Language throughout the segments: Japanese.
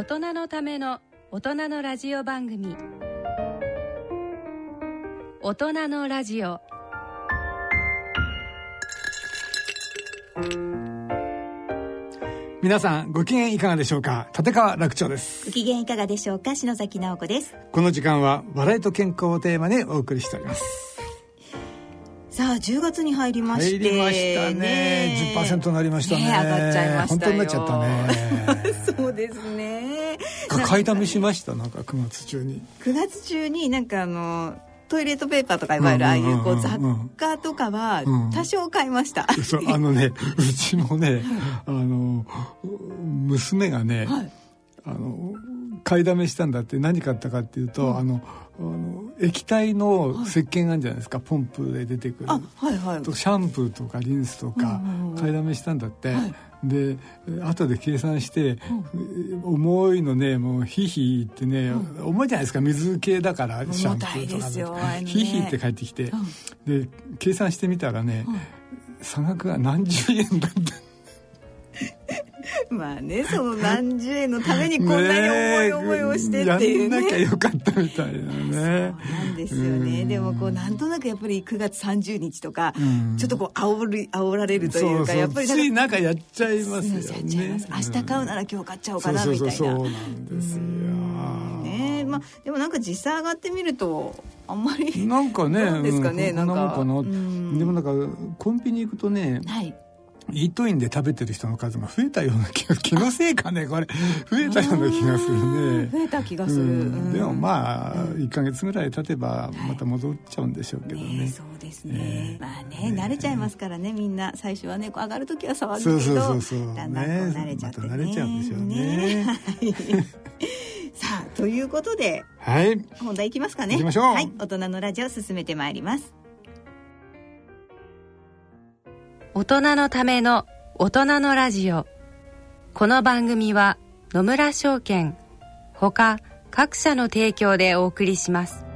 大人のための大人のラジオ番組。大人のラジオ。皆さんご機嫌いかがでしょうか？立川楽長です。ご機嫌いかがでしょうか？篠崎直子です。この時間は笑いと健康をテーマにお送りしております。さあ10月に入りまして入りましたね。ね10%になりましたね、ね、上がっちゃいました本当になっちゃったね。そうですね買いだめしました？なんか9月中に。9月中になんかあのトイレットペーパーとかいわゆるああいうこう雑貨とかは多少買いました、うん、そうあのねうちもねあの娘がね、はい、あの買いだめしたんだって何買ったかっていうと、うん、あのあの液体の石鹸あるじゃないですか、はい、ポンプで出てくる、はいはい、とシャンプーとかリンスとか買いだめしたんだって、はい、で後で計算して、うん、重いのねもうヒヒってね、うん、重いじゃないですか水系だからシャンプーとか、ね、ヒヒって帰ってきて、で計算してみたらね、差額が何十円だった。まあねその何十円のためにこんなに重い思いをしてっていうね。やんなきゃよかったみたいなね。そうなんですよね。でもこうなんとなくやっぱり9月30日とかちょっとこう煽り煽られるというかやっぱりついなんかやっちゃいますよね。明日買うなら今日買っちゃおうかなみたいな。そうなんですよ。ねまあでもなんか実際上がってみるとあんまりなんかね なんですかね、なんかでもなんかコンビニ行くとね、はいイートインで食べてる人の数が増えたような気が気のせいかね？これ増えたような気がするね。増えた気がする、うん、でもまあ、うん、1か月ぐらい経てばまた戻っちゃうんでしょうけどね、はいね、そうですね、えー、まあね、ね、慣れちゃいますからね。みんな最初はね上がる時は騒ぐけどそうそうそうだんだん慣れちゃってね、ま、慣れちゃうんでしょうね。さあということで、はい、本題いきますかね。いきましょう。はい。大人のラジオ進めてまいります大人のための大人のラジオ。この番組は野村証券ほか各社の提供でお送りします。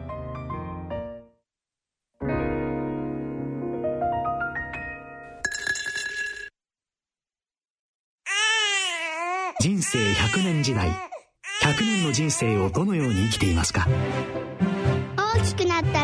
人生100年時代100年の人生をどのように生きていますか？大きくなった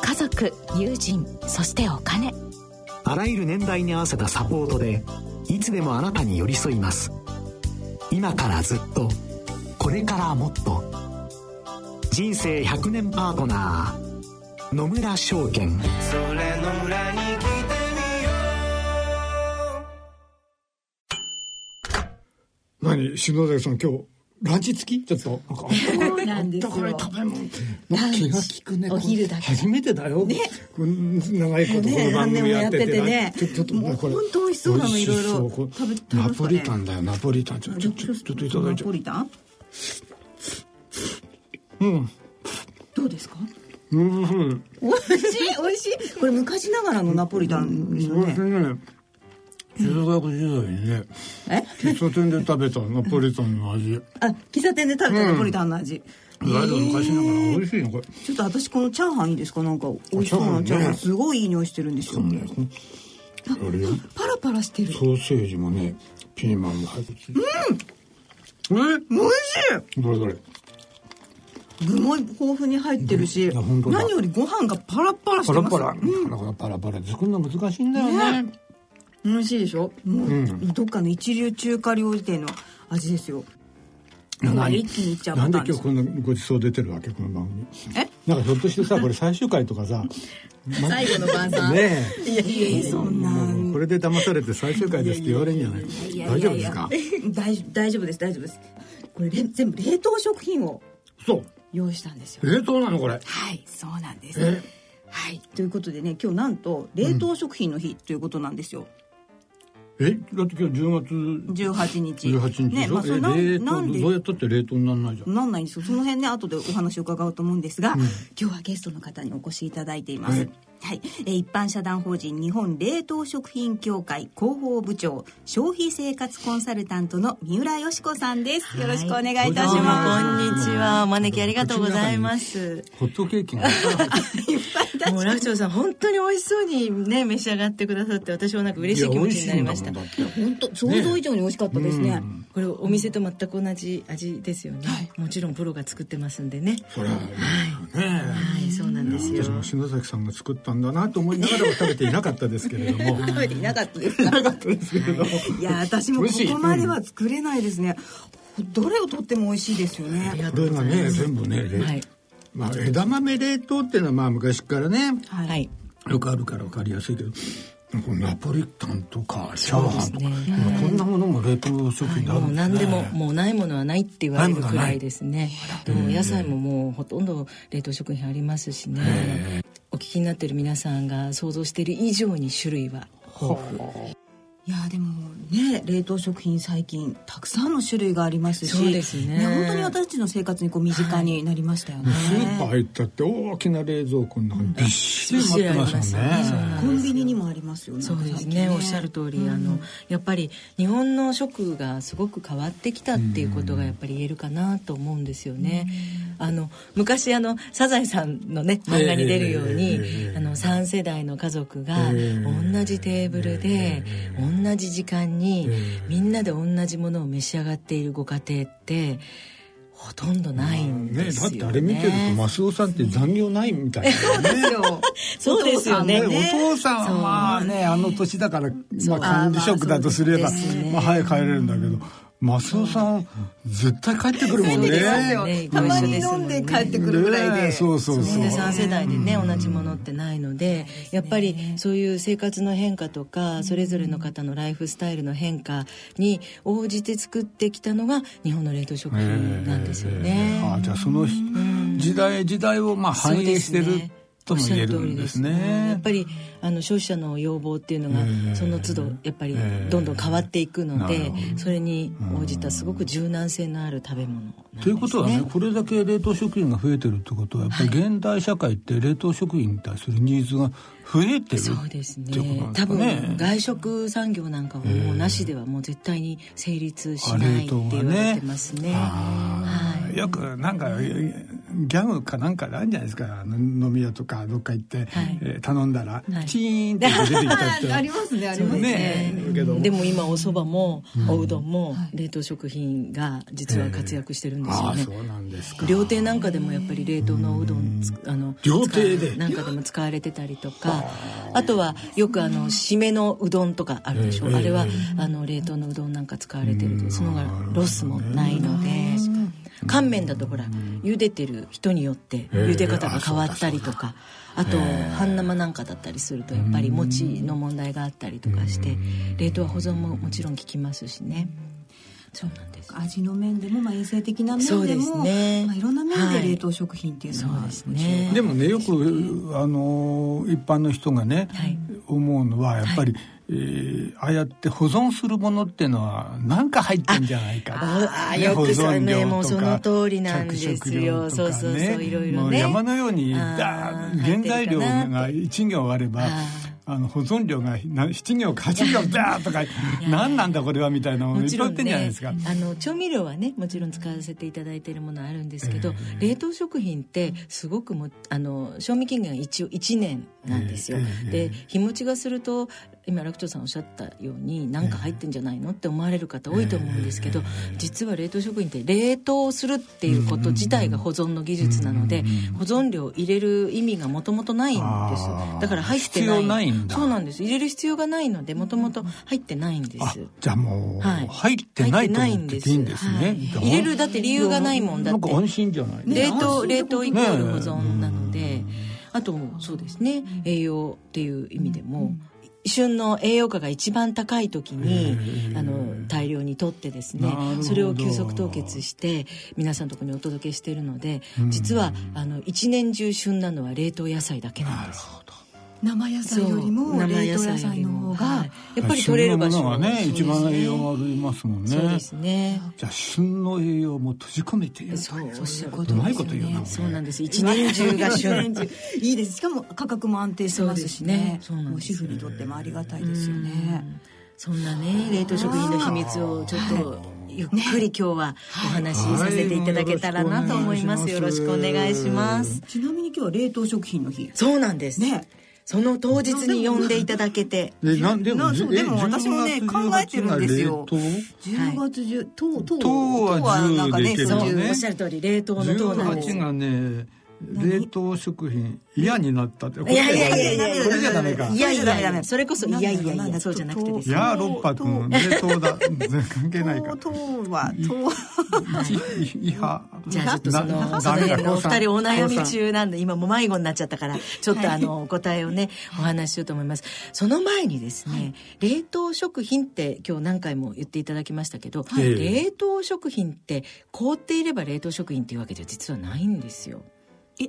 家族友人そしてお金。あらゆる年代に合わせたサポートでいつでもあなたに寄り添います。今からずっとこれからもっと。人生100年パートナー野村証券。それの裏に来てみよう。何篠崎さん今日ランチ付き？ちょっとなんですよ。食べ物。気が利くねお昼だけ初めてだよ。ね。長いことこの番組やっててね。ちょっともうこれ。本当美味しそうなのい。ろいろ食べナポリタンだよナポリタン。ちょっとちょっといただいちゃナポリタン？うん。どうですか？うん。美味しい美味しい。これ昔ながらのナポリタンですよね中学時代にね喫茶店で食べたナポリタンの味。あ喫茶店で食べたナポリタンの味、昔ながら美味しいのこれ。ちょっと私このチャーハンいいですか？なんか美味しそうなチャーハン。すごいいい匂いしてるんですよ、ね、パラパラしてる。ソーセージもねピーマンも入ってうん。え？美味しい。どれどれ？具も豊富に入ってるし、何よりご飯がパラパラしてます。パラパラ、うん、だからパラパラ作るの難しいんだよね。ね美味しいでしょ？もう、うん、どっかの一流中華料理店の味ですよ。何？一気にいっちゃうなんで今日こんなごちそう出てるわけこの番組？え？なんかひょっとしてさ これ最終回とかさ 最後の晩餐？ねえ。いやいやそんなこれで騙されて最終回ですって言われるんじゃない？大丈夫ですか？大大丈夫です大丈夫です。これ全部冷凍食品をそう。用意したんですよ。冷凍なのこれ？はいそうなんです。はい。ということでね今日なんと冷凍食品の日ということなんですよ、ええだって今日10月18日。18日でしょ、ねまあ、それななんで？どうやったって冷凍にならないじゃん。なんないんですよ。その辺ね後でお話を伺おうと思うんですが、今日はゲストの方にお越しいただいています、はいはい、えー一般社団法人日本冷凍食品協会広報部長消費生活コンサルタントの三浦よし子さんです。よろしくお願いいたします。こんにちは。お招きありがとうございます。ホットケーキが。もう楽長さん本当に美味しそうにね召し上がってくださって私はなんか嬉しい気持ちになりました。本当想像以上に美味しかったです。ね。これお店と全く同じ味ですよね、もちろんプロが作ってますんでね。それはね。はいそうなんですよ。私も篠崎さんが作ったんだなと思いながらは食べていなかったですけれども。食べていなかったですか？なかったですけれど。もい。や私もここまでは作れないですね、どれをとっても美味しいですよね。これがね全部ね、れはい。まあ、枝豆冷凍っていうのはまあ昔からねはい、はいよくあるから分かりやすいけどナポリタンとかチャーハンとか、ね今こんなものも冷凍食品であるもうんですね。何でももうないものはないって言われるくらいですね。でも野菜ももうほとんど冷凍食品ありますしね。お聞きになってる皆さんが想像している以上に種類は豊富いやでもね冷凍食品最近たくさんの種類がありますしそうですね。本当に私たちの生活にこう身近になりましたよね、スーパー入ったって大きな冷蔵庫の中にびっしり待ってますもんね。そうなんコンビニにもありますよね。そうです最近ね。おっしゃる通り、あのやっぱり日本の食がすごく変わってきたっていうことがやっぱり言えるかなと思うんですよね。あの昔あのサザエさんのね漫画に出るように、あの3世代の家族が同じテーブルで、同じ時間に、みんなで同じものを召し上がっているご家庭ってほとんどないんねですよね。だってあれ見てるとマスオさんって残業ないみたいなね。そうですよ。ね。お父さんはまあねあの年だから、まあ、管理職だとすれば、まあ、早く帰れるんだけどマスオさん絶対帰ってくるもんね。ね。たまに飲んで帰ってくるぐらいで、ねそうそうそう。で3世代でね同じものってないのでやっぱりそういう生活の変化とかそれぞれの方のライフスタイルの変化に応じて作ってきたのが日本の冷凍食品なんですよね。あじゃあその時代時代をまあ反映してるとも言えるんですおっしゃる通りですやねっぱりあの消費者の要望っていうのがその都度やっぱりどんどん変わっていくのでそれに応じたすごく柔軟性のある食べ物ね。ということはねこれだけ冷凍食品が増えてるってことはやっぱり現代社会って冷凍食品に対するニーズが増えてるそうですっていうことなんね。多分外食産業なんかはもうなしではもう絶対に成立しないって言われてますね。はい。よくなんかギャグかなんかであるんじゃないですか？飲み屋とかどっか行って、えー頼んだら、はい。チーンって出てきたって ありますねありますね。ねでも今お蕎麦もおうどんも冷凍食品が実は活躍してるんですよね。そうなんですか。料亭なんかでもやっぱり冷凍のおうどんつあの料亭で？なんかでも使われてたりとか。あとはよくあの締めのうどんとかあるでしょ、ええあれはあの冷凍のうどんなんか使われてるとその方がロスもないので乾麺だとほら茹でてる人によって茹で方が変わったりとかあと半生なんかだったりするとやっぱり餅の問題があったりとかして冷凍は保存ももちろん効きますしね。そうなんです。味の面でも、まあ、衛生的な面でもね。まあ、いろんな面はいで冷凍食品っていうのは、そうですね。でもねよくあの一般の人がね、はい。思うのはやっぱり、えーああやって保存するものっていうのは何か入ってんじゃないか。ああねよくそうねもうその通りなんですよね。そうそうそういろいろね。山のようにだ原材料が1行あればああの保存料がな7行か8行ダーとか何なんだこれはみたいなものいっぱい売ってんじゃないですか。あの調味料はねもちろん使わせていただいているものあるんですけど、冷凍食品ってすごくもあの賞味期限が一応1年なんですよ、で日持ちがすると今楽長さんおっしゃったように何か入ってんじゃないのって思われる方多いと思うんですけど、実は冷凍食品って冷凍するっていうこと自体が保存の技術なので、保存料を入れる意味がもともとないんです。だから入ってない。必要ないんだ。そうなんです。入れる必要がないのでもともと入ってないんです。あじゃあもう、はい。入ってないと思ってていいんですね。はい入れるだって理由がないもんだって。なんか安心じゃない？冷凍冷凍イコール保ね存なので、あとそうですね。栄養っていう意味でも、旬の栄養価が一番高い時にあの大量にとってですねそれを急速凍結して皆さんのところにお届けしているので実はあの一年中旬なのは冷凍野菜だけなんです生野菜よりも冷凍野菜の方が、はい、やっぱり取れる場所がね。一番栄養がありますもんね。そうですね。じゃあ旬の栄養も閉じ込めている。そうおっしゃることうまいこと言うな、ね、そうなんです。一年中が旬。いいです。しかも価格も安定してますしね。そうなんです。主婦にとってもありがたいですよね。そんなね冷凍食品の秘密をちょっとゆっくり今日はお話しさせていただけたらなと思います。よろしくお願いします。ちなみに今日は冷凍食品の日。そうなんです。ね。その当日に呼んでいただけて。で、なんでも、でも私もね、考えてるんですよ。10月10、糖、糖、糖はなんかね、そう、おっしゃる通り、冷凍の糖なんです。18がね、冷凍食品嫌になったっていやいやいやいやこれじゃダメかいやいやいやそれこそいやいやいやそうじゃなくてですいや六泊冷凍だ関係ないか糖は糖いはじゃあちょっとそのその辺のお二人お悩み中なんで今もう迷子になっちゃったからちょっとあのお答えをねお話ししようと思いますその前にですね冷凍食品って今日何回も言っていただきましたけど冷凍食品って凍っていれば冷凍食品っていうわけでは実はないんですよ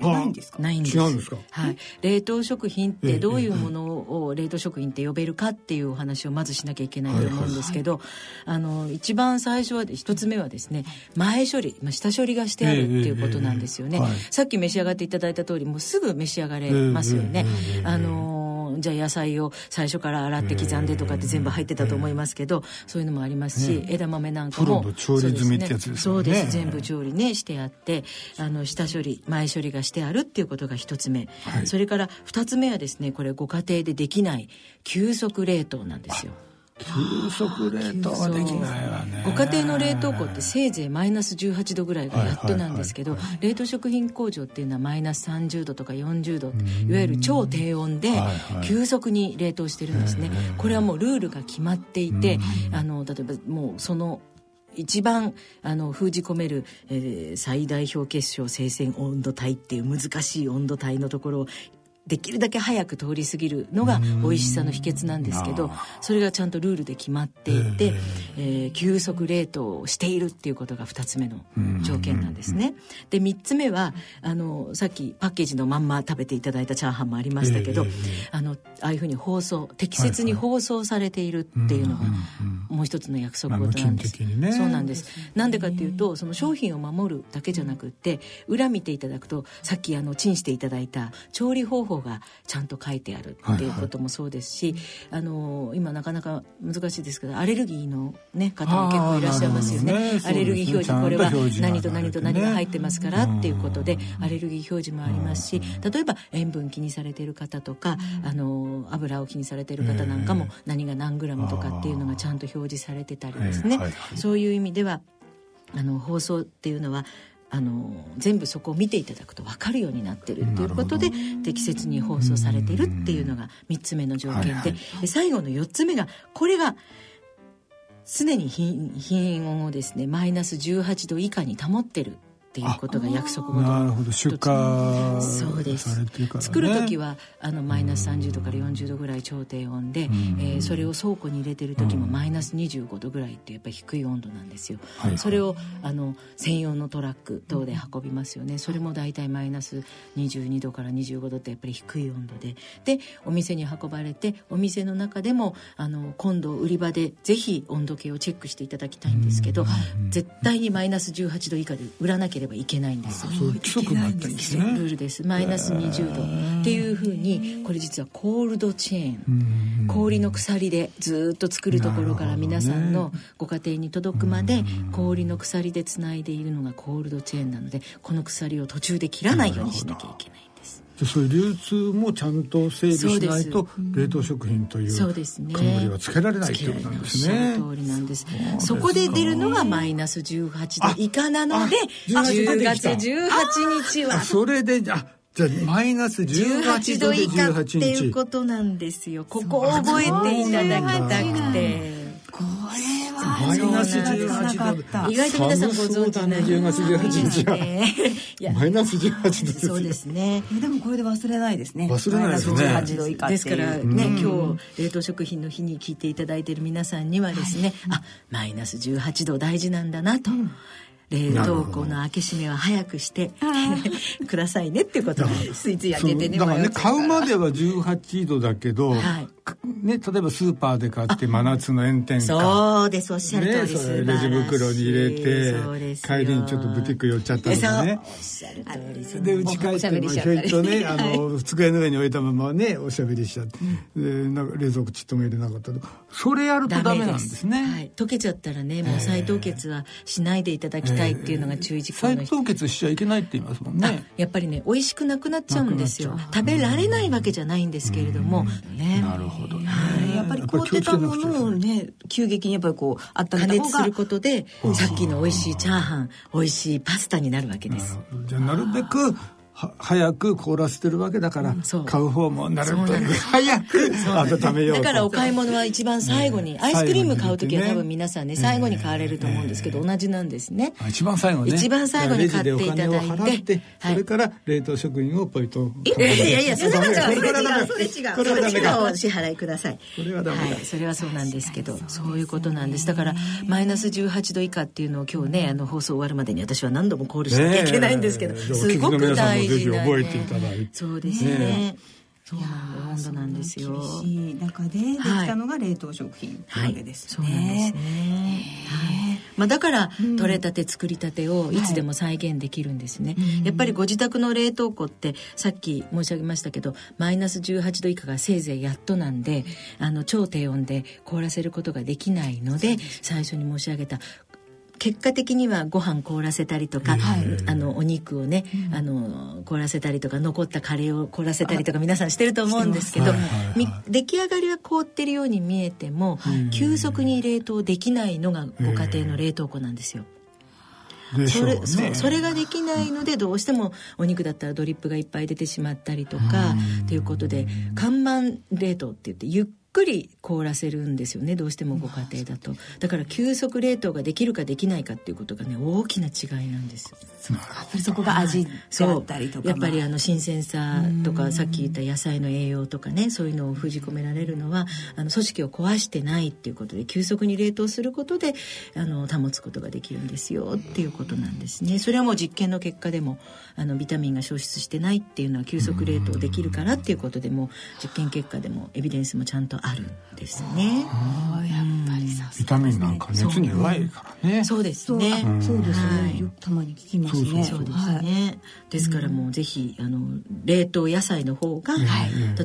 えないんですか？ないんです。違うんですか？はい。冷凍食品ってどういうものを冷凍食品って呼べるかっていうお話をまずしなきゃいけないと思うんですけど、あの一番最初は一つ目はですね前処理、まあ、下処理がしてあるっていうことなんですよね、さっき召し上がっていただいた通りもうすぐ召し上がれますよね、あのじゃあ野菜を最初から洗って刻んでとかって全部入ってたと思いますけど、そういうのもありますし、枝豆なんかも調理済みってやつですね。そうです。全部調理ねしてあってあの下処理前処理がしてあるっていうことが一つ目、それから二つ目はですねこれご家庭でできない急速冷凍なんですよ。急速冷凍はできないわね。ご家庭の冷凍庫ってせいぜいマイナス18度ぐらいがやっとなんですけど、冷凍食品工場っていうのはマイナス30度とか40度いわゆる超低温で急速に冷凍してるんですね、これはもうルールが決まっていて、あの例えばもうその一番あの封じ込める、えー、最大表結晶生鮮温度帯っていう難しい温度帯のところをできるだけ早く通り過ぎるのが美味しさの秘訣なんですけどそれがちゃんとルールで決まっていて、えー、急速冷凍をしているっていうことが2つ目の条件なんですね。で3つ目はあのさっきパッケージのまんま食べていただいたチャーハンもありましたけど、あのああいうふうに包装適切に包装されているっていうのがもう一つの約束事なんです。ね、そうなんです。なんでかっていうとその商品を守るだけじゃなくって裏見ていただくとさっきあのチンしていただいた調理方法がちゃんと書いてあるっていうこともそうですし、はいはい、あの今なかなか難しいですけどアレルギーの、ね、方も結構いらっしゃいますよね、ね、アレルギー表示これは何と何と何が入ってますからっていうことでアレルギー表示もありますし例えば塩分気にされている方とかあの油を気にされている方なんかも何が何グラムとかっていうのがちゃんと表示されてたりですね、そういう意味ではあの放送っていうのはあの全部そこを見ていただくと分かるようになってるっていうことで適切に放送されてるっていうのが3つ目の条件で。はいはい、で最後の4つ目がこれが常に品温をですねマイナス18度以下に保ってるっていうことが約束事なるほど。出荷そうです、ね、作る時はあのマイナス30度から40度ぐらい超低温で、えー、それを倉庫に入れてる時もマイナス25度ぐらいってやっぱり低い温度なんですよ、はい、それをあの専用のトラック等で運びますよね。それも大体マイナス22度から25度ってやっぱり低い温度で。でお店に運ばれてお店の中でもあの今度売り場でぜひ温度計をチェックしていただきたいんですけど絶対にマイナス18度以下で売らなければればいけないんですそういう規則があったね。ルールです。マイナス20度。っていうふうにこれ実はコールドチェーン。氷の鎖でずっと作るところから皆さんのご家庭に届くまで氷の鎖でつないでいるのがコールドチェーンなのでこの鎖を途中で切らないようにしなきゃいけないそういう流通もちゃんと整備しないと冷凍食品という冠はつけられないということなんですね。そ。そこで出るのがマイナス18度以下なので、10月18日は。それで、あ、じゃあマイナス18度以下っていうことなんですよ。ここを覚えていただきたくて。これマイナス18度。意外と皆さんご存知な い10月18日はマイナス18度。そうですね。でもこれで忘れないですね。忘れないですね。18度以下ですからね今日冷凍食品の日に聞いていただいている皆さんにはですねあマイナス18度大事なんだなと。冷凍庫の開け閉めは早くして くださいねっていうことスイーツや出てねだからね買うまでは18度だけど、はいね、例えばスーパーで買って真夏の炎天下。そうですおっしゃる通り、ね、レジ袋に入れて帰りにちょっとブティック寄っちゃったとかねで家帰ってもひょいとねあの机の上に置いたままねおしゃべりしちゃって、うん、でなんか冷蔵庫ちっとも入れなかったと。それやるとダメなんですね。はい、溶けちゃったらねもう再凍結はしないでいただきたいっていうのが注意事項の再凍結しちゃいけないって言いますもんね。やっぱりね美味しくなくなっちゃうんですよ。食べられないわけじゃないんですけれども、ね。なるほどね、やっぱり凍ってたものをね急激にやっぱりこうあった加熱することでさっきの美味しいチャーハン美味しいパスタになるわけです。じゃあなるべく早く凍らせてるわけだから、うん、買う方もなるべく 早く温めようだからお買い物は一番最後に、ね、アイスクリーム買う時は多分皆さんね最後に買われると思うんですけど、同じなんですね。一番最後ね。一番最後に買っていただいて。それから冷凍食品をポイといやいやいやそれは違うそれ違う。それ違うお支払いください。これはダメだ、はい、それはそうなんですけどそういうことなんです。だからマイナス18度以下っていうのを今日ねあの放送終わるまでに私は何度もコールしなきゃいけないんですけど、すごく大事な、ね、いただいて。そうですね。そう温度なんですよ。厳しい中でできたのが冷凍食品わけですね、はい、そうなんですね、はい。まあ、だから取れたて作りたてをいつでも再現できるんですね、はい、やっぱりご自宅の冷凍庫ってさっき申し上げましたけどマイナス18度以下がせいぜいやっとなんであの超低温で凍らせることができないので最初に申し上げた結果的にはご飯凍らせたりとか、はい、あのお肉をね、うん、あの凍らせたりとか残ったカレーを凍らせたりとか皆さんしてると思うんですけど、はい。はい。はい、出来上がりは凍ってるように見えても、急速に冷凍できないのがご家庭の冷凍庫なんですよ。ね、それそそれができないのでどうしてもお肉だったらドリップがいっぱい出てしまったりとかということで看板冷凍って言ってゆっくり凍らせるんですよねどうしてもご家庭だと。だから急速冷凍ができるかできないかっていうことがね大きな違いなんですやっぱりそこが味だったりとかやっぱりあの新鮮さとかさっき言った野菜の栄養とかねそういうのを封じ込められるのはあの組織を壊してないっていうことで急速に冷凍することであの保つことができるんですよっていうことなんですねそれはもう実験の結果でもあのビタミンが消失してないっていうのは急速冷凍できるからっていうことでも実験結果でもエビデンスもちゃんとあるんですね。やっぱりさビタミンなんか熱に弱いからね。そうですね。そうですね。よくたまに聞きますね。そうですね。ですからもうぜひあの冷凍野菜の方が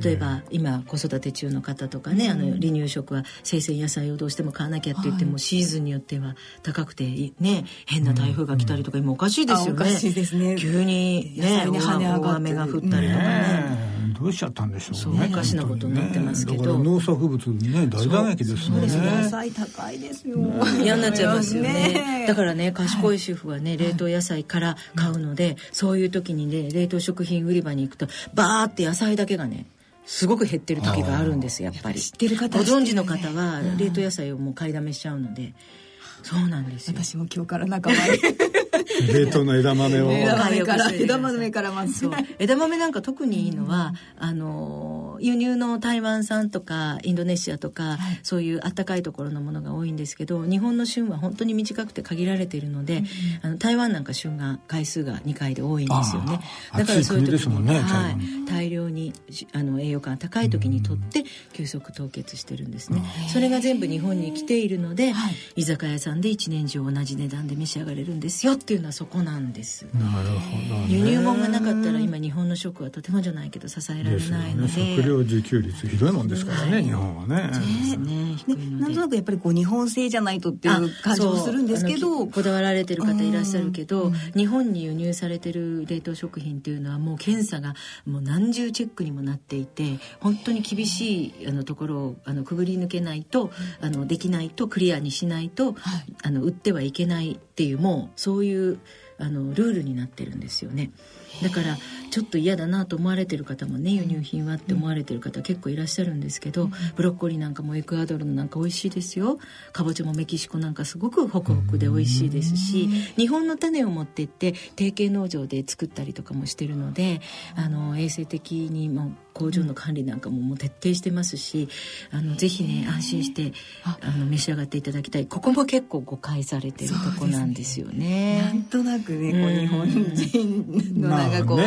例えば今子育て中の方とかねあの離乳食は生鮮野菜をどうしても買わなきゃって言ってもシーズンによっては高くてね変な台風が来たりとか今おかしいですよね。おかしいですね。急にね大雨が降ったりとかね。どうしちゃったんでしょうね。おかしなことになってますけど。農作物ね大打撃ですね。野菜高いですよ。嫌になっちゃいますよね。だからね賢い主婦はね冷凍野菜から買うので、そういう時にね冷凍食品売り場に行くとバーって野菜だけがね。すごく減ってる時があるんですやっぱり。知ってる方ご存知の方は冷凍野菜をもう買いだめしちゃうので、そうなんです私も今日から仲間 冷凍の枝豆を。枝豆から枝豆からまず 枝豆なんか特にいいのは、うん、あの輸入の台湾産とかインドネシアとか、はい、そういうあったかいところのものが多いんですけど日本の旬は本当に短くて限られているので、うん、あの台湾なんか旬が回数が2回で多いんですよね。だからそういう時に、ね、はい、大量にあの栄養価が高い時にとって急速凍結してるんですね、うん、それが全部日本に来ているので、はい、居酒屋さんで一年中同じ値段で召し上がれるんですよっていうのはそこなんですなるほど、ね、輸入物がなかったら今日本の食はとてもじゃないけど支えられないので、ね、食料自給率ひどいもんですからね、はい、日本はね。ねなんとなくやっぱりこう日本製じゃないとっていう感じもするんですけど。こだわられてる方いらっしゃるけど日本に輸入されてる冷凍食品っていうのはもう検査がもう何重チェックにもなっていて本当に厳しいあのところをあのくぐり抜けないとあのできないとクリアにしないと、はい、あの売ってはいけないっていうもうそういういうあのルールになってるんですよね。だからちょっと嫌だなと思われてる方もね輸入品はって思われてる方結構いらっしゃるんですけど、ブロッコリーなんかもエクアドルのなんか美味しいですよ。かぼちゃもメキシコなんかすごくホクホクで美味しいですし日本の種を持ってって定型農場で作ったりとかもしてるのであの衛生的にも工場の管理なんかももう徹底してますしあのぜひね安心してあ。の召し上がっていただきたい。ここも結構誤解されてるとこなんですよね。なんとなくね、こう日本人のなんかこう、ね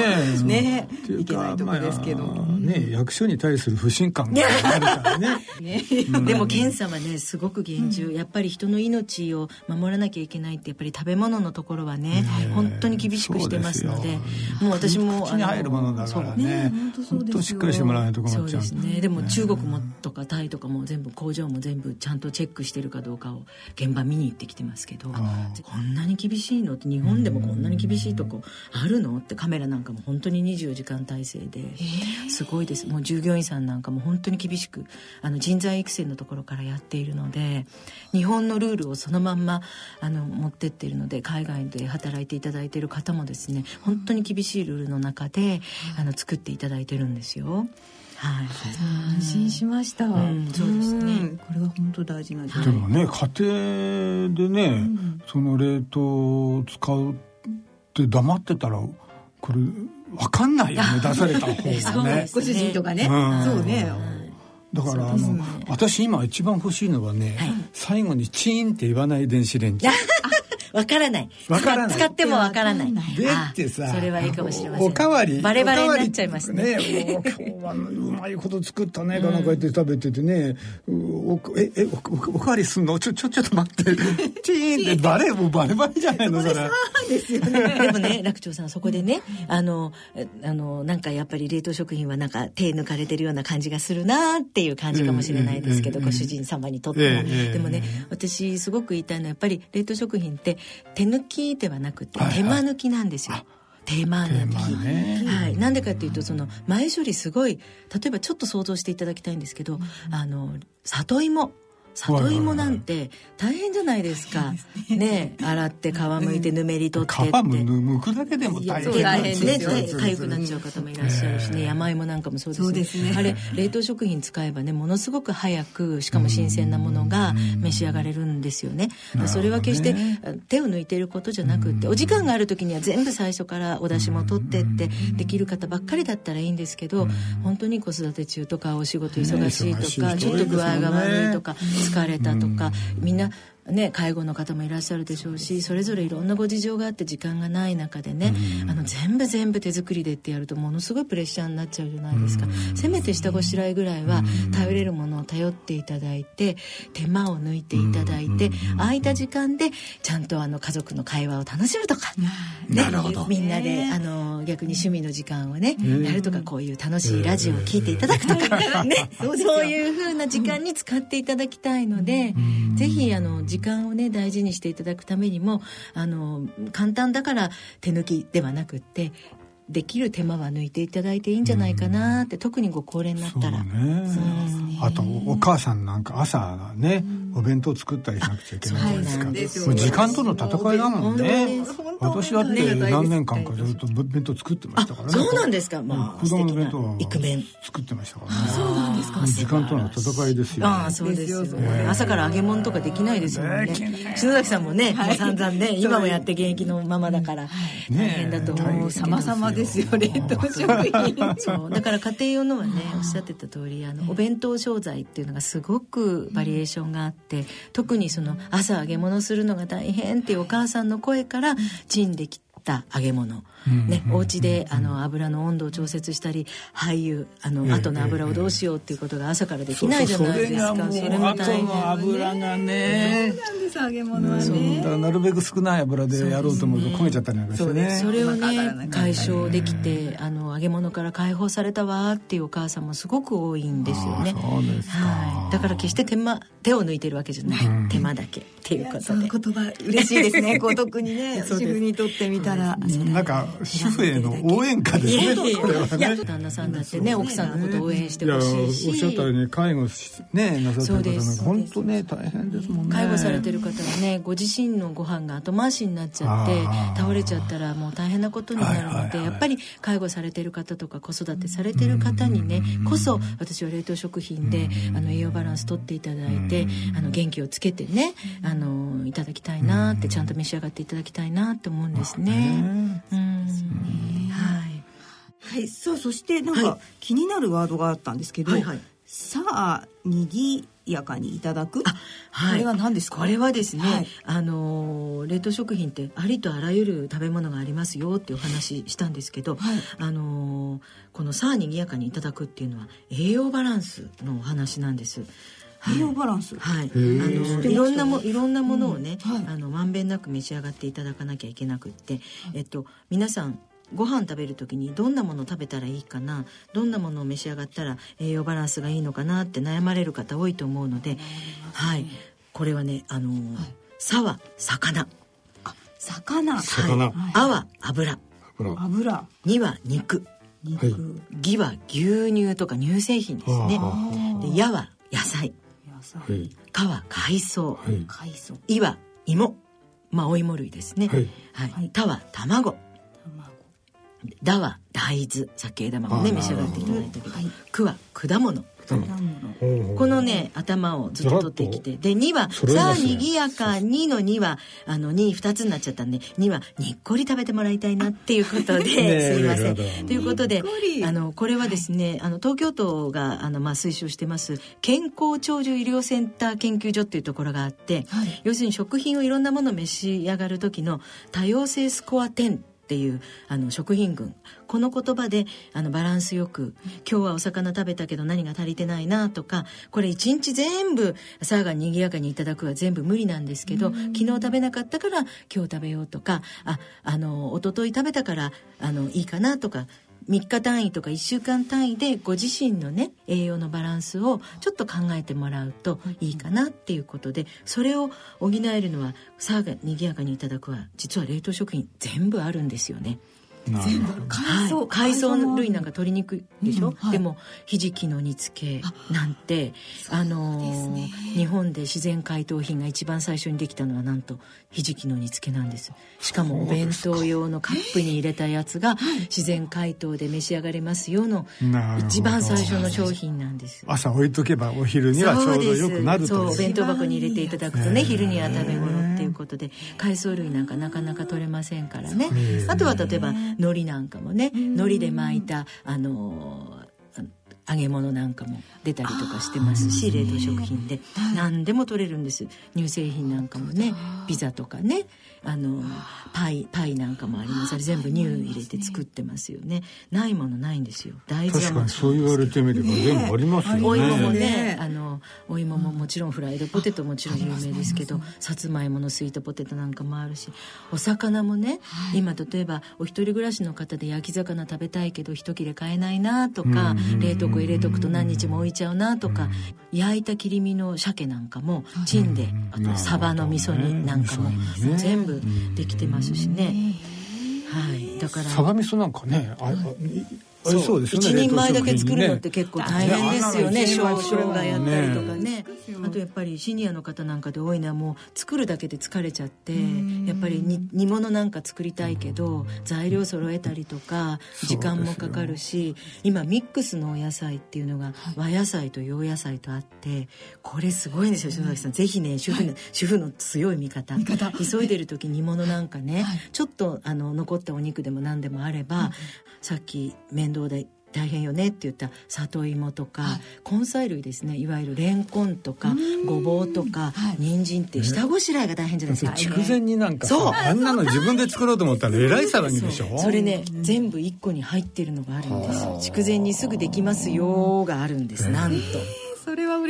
いけないとこですけど、ね役所に対する不信感があるからね。でも検査はねすごく厳重、やっぱり人の命を守らなきゃいけないってやっぱり食べ物のところはね、本当に厳しくしてますのでもう私も口に入るものだからね。本当しっかりしてもらわないと困っちゃう。そうですね。でも中国もとかタイとかも全部工場も全部ちゃんとチェックしてるかどうかを現場見に行ってきてますけどこんなに厳しいのって日本でもこんなに厳しいとこあるの？ってカメラなんかも本当に24時間体制ですごいです。もう従業員さんなんかも本当に厳しくあの人材育成のところからやっているので日本のルールをそのまんまあの持ってっているので海外で働いていただいている方もですね本当に厳しいルールの中であの作っていただいてるんですよ。はい、安心しました、うん、そうですね。これは本当大事なでもね家庭でね、うん、その冷凍を使うって黙ってたらこれ分かんないよね出された方が ね。ご主人とかね、うん、そうね。だからあの、ね、私今一番欲しいのはね、はい、最後にチーンって言わない電子レンジ わからない。わからない。使ってもわからない。でってさ、それはいいかもしれません。おかわり。バレバレになっちゃいますね。ね今日はうまいこと作ったね、かなんか言って食べててね、おえ、え、おおかわりすんの？ちょ、ちょ、ちょっと待って。チーンってバレ、もうバレバレじゃないの、それ。ですよね。でもね、楽長さん、そこでね、あの、あの、なんかやっぱり冷凍食品はなんか手抜かれてるような感じがするなっていう感じかもしれないですけど、ご主人様にとっても。でもね、私すごく言いたいのは、やっぱり冷凍食品って手抜きではなくて手間抜きなんですよ。手間抜き、ね、はい、なんでかっていうとその前処理すごい例えばちょっと想像していただきたいんですけど、うん、あの里芋里芋なんて大変じゃないですか。ね洗って皮むいてぬめり取ってって。皮むくだけでも大変大変ですね。痒くなっちゃう方もいらっしゃるしね。山芋なんかもそうですね。ですね。あれ冷凍食品使えばねものすごく早くしかも新鮮なものが召し上がれるんですよね。それは決して手を抜いていることじゃなくってお時間がある時には全部最初からお出汁も取ってってできる方ばっかりだったらいいんですけど本当に子育て中とかお仕事忙しいとかちょっと具合が悪いとか疲れたとか、みんなね、介護の方もいらっしゃるでしょうしそれぞれいろんなご事情があって時間がない中でね、あの全部全部手作りでってやるとものすごいプレッシャーになっちゃうじゃないですか、せめて下ごしらえぐらいは頼れるものを頼っていただいて手間を抜いていただいて、空いた時間でちゃんとあの家族の会話を楽しむとか、ね、みんなであの逆に趣味の時間をね、やるとかこういう楽しいラジオを聞いていただくとか、ね、そういうふうな時間に使っていただきたいので、ぜひあの時間をね大事にしていただくためにもあの簡単だから手抜きではなくってできる手間は抜いていただいていいんじゃないかなって、特にご高齢になったら。ね、あとお母さんなんか朝ね、お弁当作ったりしなくちゃいけないじゃないですか。もう時間との戦いだもんね。私だって何年間かずっと弁当作ってましたからね。そうなんですか。まあ、子供の弁当はイクメン作ってましたからね。そうなんですか。時間との戦いですよ。ああ、そうですよ。朝から揚げ物とかできないですもんね。篠崎さんもね、もう散々ね、今もやって現役のままだから大変だと思う。様々ですよ、冷凍食品。そう。だから家庭用のはね、おっしゃってた通り、あの、お弁当商材っていうのがすごくバリエーションがあって、特にその朝揚げ物するのが大変っていうお母さんの声からチンできた揚げ物、ね、お家であの油の温度を調節したり廃油あの後の油をどうしようっていうことが朝からできないじゃないですか。それも大変、ね、油がね。そうなんです揚げ物はね。だからなるべく少ない油でやろうと思うと焦げちゃったりなんかしてね。それをね解消できてあの揚げ物から解放されたわっていうお母さんもすごく多いんですよね。そうですはい。だから決して手間手を抜いてるわけじゃない、手間だけっていうことで。その言葉嬉しいですね。こう特にね主婦にとってみたら。なんか主婦への応援歌ですね。これはね。旦那さんだってね奥さんのことを応援してほしいし。おっしゃったように介護ねなさってる方なんか本当ね大変ですもんね。介護されてる方はねご自身のご飯が後回しになっちゃって倒れちゃったらもう大変なことになるのでやっぱり介護されてる方とか子育てされてる方にねこそ私は冷凍食品であの栄養バランスとっていただいてあの元気をつけてねあのいただきたいなってちゃんと召し上がっていただきたいなって思うんですね。うんはい。はい。そうそしてなんか気になるワードがあったんですけど、はいはい、さあにぎやかにいただく。はい、これは何ですか？これはですね、はい、あの冷凍食品ってありとあらゆる食べ物がありますよっていうお話したんですけど、はい、あのこの「さあにぎやかにいただく」っていうのは栄養バランスのお話なんです。栄養バランス。はい、あのいろんなもいろんなものをね、うんはい、あのまんべんなく召し上がっていただかなきゃいけなくって、えっと皆さんご飯食べる時にどんなもの食べたらいいかなどんなものを召し上がったら栄養バランスがいいのかなって悩まれる方多いと思うので、はい。これはねあのーはい、さは魚。あ魚。魚、はい、あは油。油。には肉。肉。ぎは牛乳とか乳製品ですね。でやは野菜かは海藻、海藻。いは芋。まあお芋類ですね。はい、たは卵。だは大豆。酒枝豆もね召し上がっていただいたけど、くは果物このね頭をずっと取ってきて。で2は「さあにぎやかに」の2はあの22つになっちゃったんで2はにっこり食べてもらいたいなっていうことで、すいません。ということであのこれはですねあの東京都があの、まあ、推奨してます健康長寿医療センター研究所っていうところがあって、はい、要するに食品をいろんなものを召し上がる時の多様性スコア10っていうあの食品群。この言葉であのバランスよく今日はお魚食べたけど何が足りてないなとかこれ一日全部さあが賑やかにいただくは全部無理なんですけど昨日食べなかったから今日食べようとかああの一昨日食べたからあのいいかなとか3日単位とか1週間単位でご自身のね栄養のバランスをちょっと考えてもらうといいかなっていうことでそれを補えるのはさあがにぎやかにいただくは実は冷凍食品全部あるんですよね。全部。海藻、はい、海藻類なんか取りにくいでしょ、うん。はい、でもひじきの煮付けなんてあのー、日本で自然解凍品が一番最初にできたのはなんとひじきの煮付けなんです。しかもお弁当用のカップに入れたやつが自然解凍で召し上がれますよの一番最初の商品なんです朝置いとけばお昼にはちょうどよくなるとそうお弁当箱に入れていただくとね昼には食べ物っていうことで海藻類なんかなかなか取れませんからね。あとは例えば海苔なんかもね海苔で巻いたあの揚げ物なんかも出たりとかしてます。し冷凍食品で。何でも取れるんです。乳製品なんかもねピザとかねあのパイパイなんかもあります。あれ全部乳入れて作ってますよね。ないものないんですよ。大豆は確かにそう言われてみれば全部ありますよね。お芋もねあのお芋ももちろんフライドポテトもちろん有名ですけどさつまいものスイートポテトなんかもあるしお魚もね、今例えばお一人暮らしの方で焼き魚食べたいけど一切れ買えないなとか冷凍庫入れとくと何日も置いちゃうなとか焼いた切り身の鮭なんかもチンであとサバの味噌煮なんかも全部部できてますしね。はい、だから。サバ味噌なんかね、あ、ありそうですよね。一人前だけ作るのって結構大変ですよね。少々がやったりとかね。あとやっぱりシニアの方なんかで多いのはもう作るだけで疲れちゃってやっぱり煮物なんか作りたいけど材料揃えたりとか時間もかかるし今ミックスのお野菜っていうのが和野菜と洋野菜とあってこれすごいんですよ篠崎さん。ぜひね主婦の主婦の強い味方。急いでる時煮物なんかねちょっとあの残ったお肉でも何でもあればさっき面倒で大変よねって言った里芋とか、はい、根菜類ですね。いわゆるレンコンとかごぼうとか、はい、人参って下ごしらえが大変じゃないですか、筑前煮なんかそう。あんなの自分で作ろうと思ったらえらい騒ぎでしょ？それね全部1個に入ってるのがあるんです筑前煮すぐできますよがあるんです。なんと。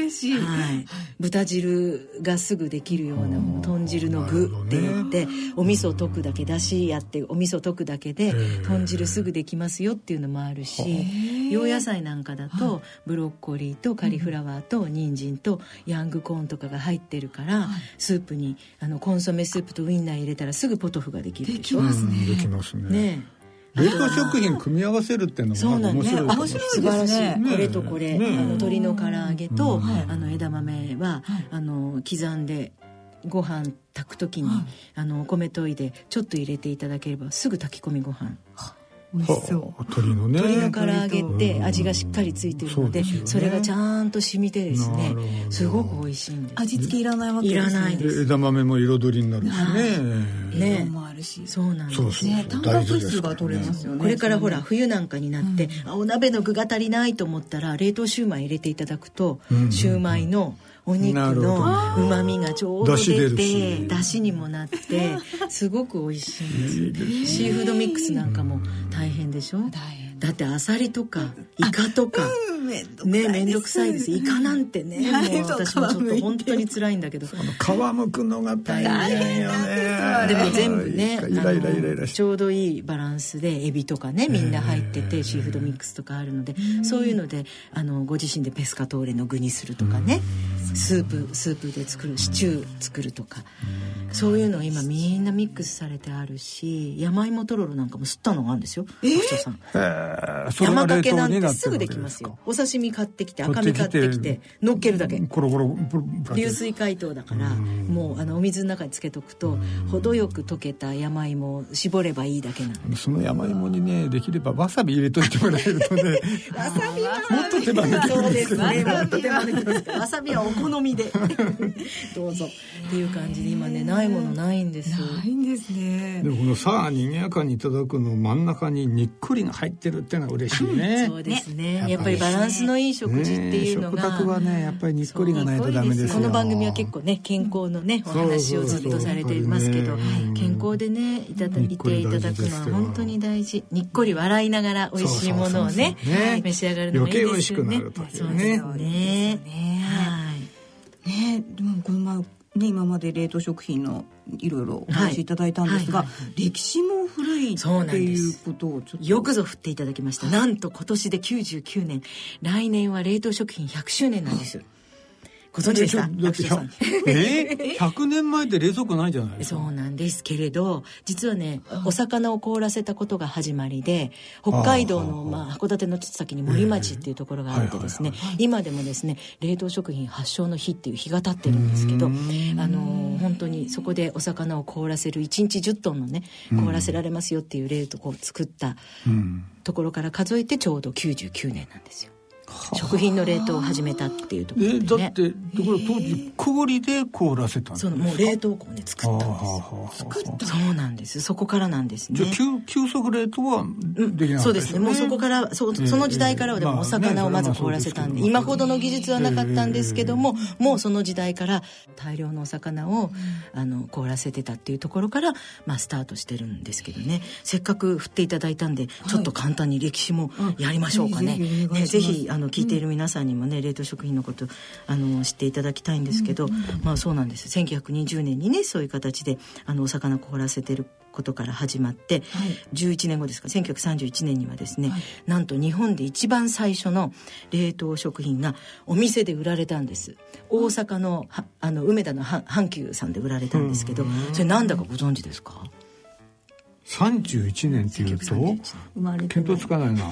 嬉しい、はい、豚汁がすぐできるような豚汁の具って言って、ね、お味噌溶くだけだしやってお味噌溶くだけで豚汁すぐできますよっていうのもあるし洋野菜なんかだとブロッコリーとカリフラワーと人参とヤングコーンとかが入ってるから、スープにあのコンソメスープとウインナー入れたらすぐポトフができるでしょ。できますね。できますね。ね冷凍食品組み合わせるっていうのも面白い面白い素晴らしい、ね、これとこれ、ね、あの鶏の唐揚げと、うん、あの枝豆は、はい、あの刻んでご飯炊く時に、はい、あのお米といでちょっと入れていただければすぐ炊き込みご飯美味しそう。鶏のね。鶏の唐揚げって味がしっかりついてるので,、それがちゃんと染みてですね。すごく美味しいんです。味付けいらないわけです、ね、いらないです。枝豆も彩りになるしね。ね。もあるし。そうなんです。ねタンパク質が取れますよね。これからほら冬なんかになって、うん、お鍋の具が足りないと思ったら冷凍シューマイ入れていただくと、うん、シューマイのお肉のうまみがちょうど出てだし。にもなってすごく美味しいんです。シーフードミックスなんかも大変でしょ？だってアサリとかイカとか。ね面倒くさいです。イカなんてねもう私もちょっと本当に辛いんだけど。皮むくのが大変よね。でも全部ねちょうどいいバランスでエビとかねみんな入っててシーフードミックスとかあるのでそういうのであのご自身でペスカトーレの具にするとかねスープスープで作るシチュー作るとか。そういうの今みんなミックスされてあるし山芋とろろなんかも吸ったのがあるんですよえー、山か？けなんてすぐできますよ。お刺身買ってきて赤身買ってきて乗っけるだけ。コロコロ流水解凍だからもうあのお水の中につけとくと程よく溶けた山芋を絞ればいいだけなのその山芋にねできればわさび入れといてもらえるとね わさびはもっと手間抜きそうです。ねもっと手間抜きです。わさびはお好みで。どうぞ。っていう感じで今ねないものないんですないんですね。でもこのさあにぎやかにいただくの真ん中ににっくりが入ってるっていうのは嬉しいね。そうですね。やっぱりバランスのいい食事っていうのが、ね、食卓はねやっぱりにっくりがないとダメですこの番組は結構ね健康のねお話をずっとされていますけど健康でねいただいていただくのは本当に大事。にっこり笑いながら美味しいものをね召し上がるのもいいですよね。余計美味しくなるというね。そうですね。はい。ねでもこのまね、今まで冷凍食品のいろいろお話しいただいたんですが、はい。はいはい、歴史も古いっていうことをちょっと。よくぞ振っていただきました、はい、なんと今年で99年。来年は冷凍食品100周年なんですご存知でした？えー、100年前って冷蔵庫ないじゃないですか。そうなんですけれど実はねお魚を凍らせたことが始まりで北海道の、まあ、函館の先に森町っていうところがあってですね、今でもですね冷凍食品発祥の日っていう日が経ってるんですけどあの本当にそこでお魚を凍らせる1日10トンのね凍らせられますよっていう冷凍庫を作ったところから数えてちょうど99年なんですよ。食品の冷凍を始めたっていうところで、ね、えだってところ当時氷で凍らせたんそうもう冷凍庫をね作ったんです作った。そうなんです。そこからなんですね。じゃ急急速冷凍はできなかった、ね、そうですね。もうそこからそその時代からはでもお魚をまず凍らせたんで,、今ほどの技術はなかったんですけども、もうその時代から大量のお魚を、あの凍らせてたっていうところから、まあ、スタートしてるんですけどね。せっかく振っていただいたんで、ちょっと簡単に歴史もやりましょうかね、ねぜひあの聞いている皆さんにもね、冷凍食品のことあの知っていただきたいんですけど、まあそうなんです1920年にねそういう形であのお魚凍らせてることから始まって、はい、11年後ですか？1931年にはですね、はい、なんと日本で一番最初の冷凍食品がお店で売られたんです。大阪のあの梅田の阪急さんで売られたんですけどそれなんだかご存知ですか？31年っていうと見当つかないな。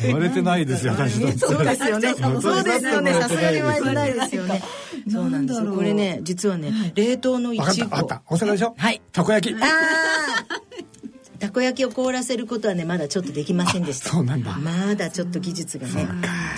生まれてないですよ私だってそうですよね。そうですよね。さすがに生まれてないですよね。そうなんですよ。これね実はね冷凍のいちごあった大阪でしょ？はい。たこ焼き。あたこ焼きを凍らせることはねまだちょっとできませんでした。そうなんだ。まだちょっと技術がね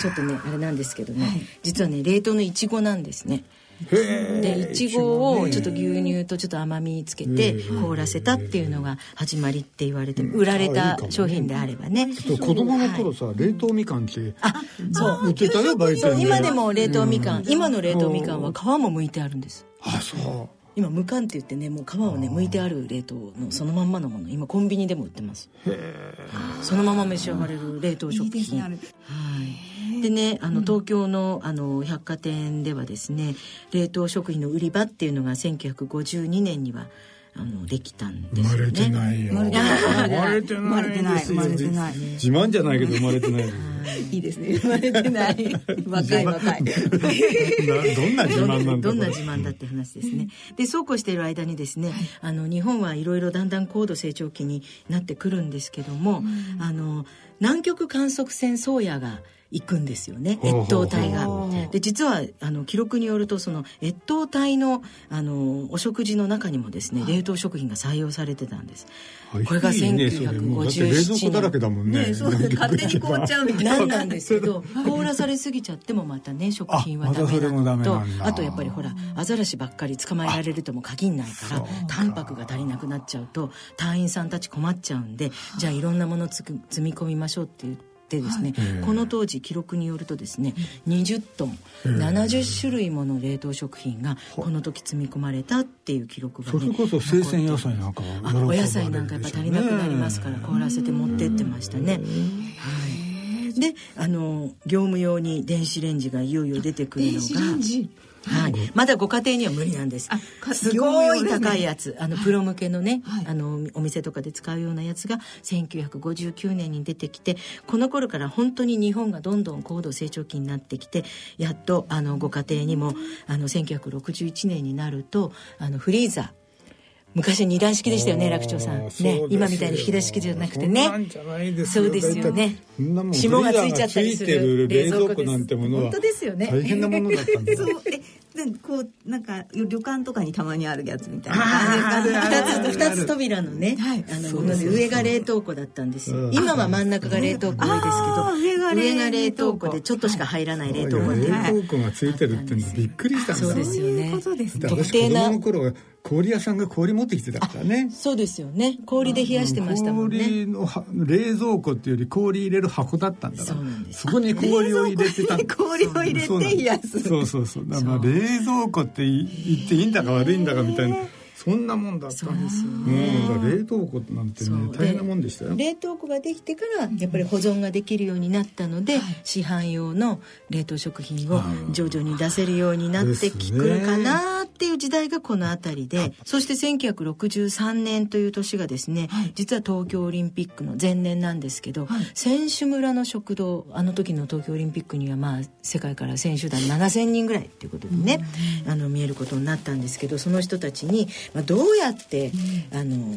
ちょっとねあれなんですけどね。実はね冷凍のいちごなんですねでいちごをちょっと牛乳とちょっと甘みつけて凍らせたっていうのが始まりって言われて売られた商品であればね。子供の頃さ冷凍みかんってあそう。売ってたよ売店今でも冷凍みかん今の冷凍みかんは皮も剥いてあるんです。あそう今無寒って言ってねもう皮をね剥いてある冷凍のそのまんまのもの。今コンビニでも売ってます。そのまま召し上がれる冷凍食品。はいでねあの東京のあの百貨店ではですね冷凍食品の売り場っていうのが1952年にはあのできたんですよね。生まれてないよ。生まれてない。生まれてない。生まれてない。自慢じゃないけど生まれてない。いいですね。生まれてない。若い若い。どんな自慢なんだ。どんな自慢だって話ですね。で、そうこうしている間にですね、あの日本はいろいろだんだん高度成長期になってくるんですけども、あの南極観測船宗谷が行くんですよね越冬隊が。で実はあの記録によるとその越冬隊のあのお食事の中にもですね冷凍食品が採用されてたんです。これが1957年。冷蔵庫だらけだもんね。ねそう勝手に凍っちゃうみたいな。なんですけど凍らされすぎちゃってもまたね食品はダメなとあとやっぱりほらアザラシばっかり捕まえられるとも限んないからタンパクが足りなくなっちゃうと隊員さんたち困っちゃうんでじゃあいろんなもの積み込みましょうって言って。でですね、はい、この当時記録によるとですね20トン70種類もの冷凍食品がこの時積み込まれたっていう記録がねそれこそ生鮮野菜なんかあお野菜なんかやっぱ足りなくなりますから凍らせて持ってってましたね。はい。であの業務用に電子レンジがいよいよ出てくるのがはい、まだご家庭には無理なんです。すごい高いやつ、あのプロ向けのね、はい、あのお店とかで使うようなやつが1959年に出てきて、この頃から本当に日本がどんどん高度成長期になってきて、やっとあのご家庭にもあの1961年になるとあのフリーザ。ー昔二段式でしたよね楽長さん。ね今みたいに引き出し式じゃなくてね。そうですよね。霜がついちゃったりする冷蔵庫なんてものは本当ですよね。大変なものだったんですで こうなんか旅館とかにたまにあるやつみたいな。二つ二つ扉のね、はい、あの上が冷凍庫だったんですよ。今は真ん中が冷凍庫多いですけど上が冷凍庫。でちょっとしか入らない冷凍庫冷凍庫がついてるってびっくりしたそうですよね。特定な頃氷屋さんが氷持ってきてたからね。そうですよね。氷で冷やしてましたもんね。氷の冷蔵庫っていうより氷入れる箱だったんだからそこに氷を入れてた。氷を入れて冷やす。そうそうそうだから冷蔵庫って言っていいんだか悪いんだかみたいなそんなもんだったんですよね、う。ん、冷凍庫なんてね大変なもんでしたよ。冷凍庫ができてからやっぱり保存ができるようになったので、市販用の冷凍食品を徐々に出せるようになってくるかなっていう時代がこの辺りで、そして1963年という年がですね、実は東京オリンピックの前年なんですけど、選手村の食堂あの時の東京オリンピックにはまあ世界から選手団7,000人ぐらいっていうことでね、あの見えることになったんですけどその人たちにまあ、どうやって、あの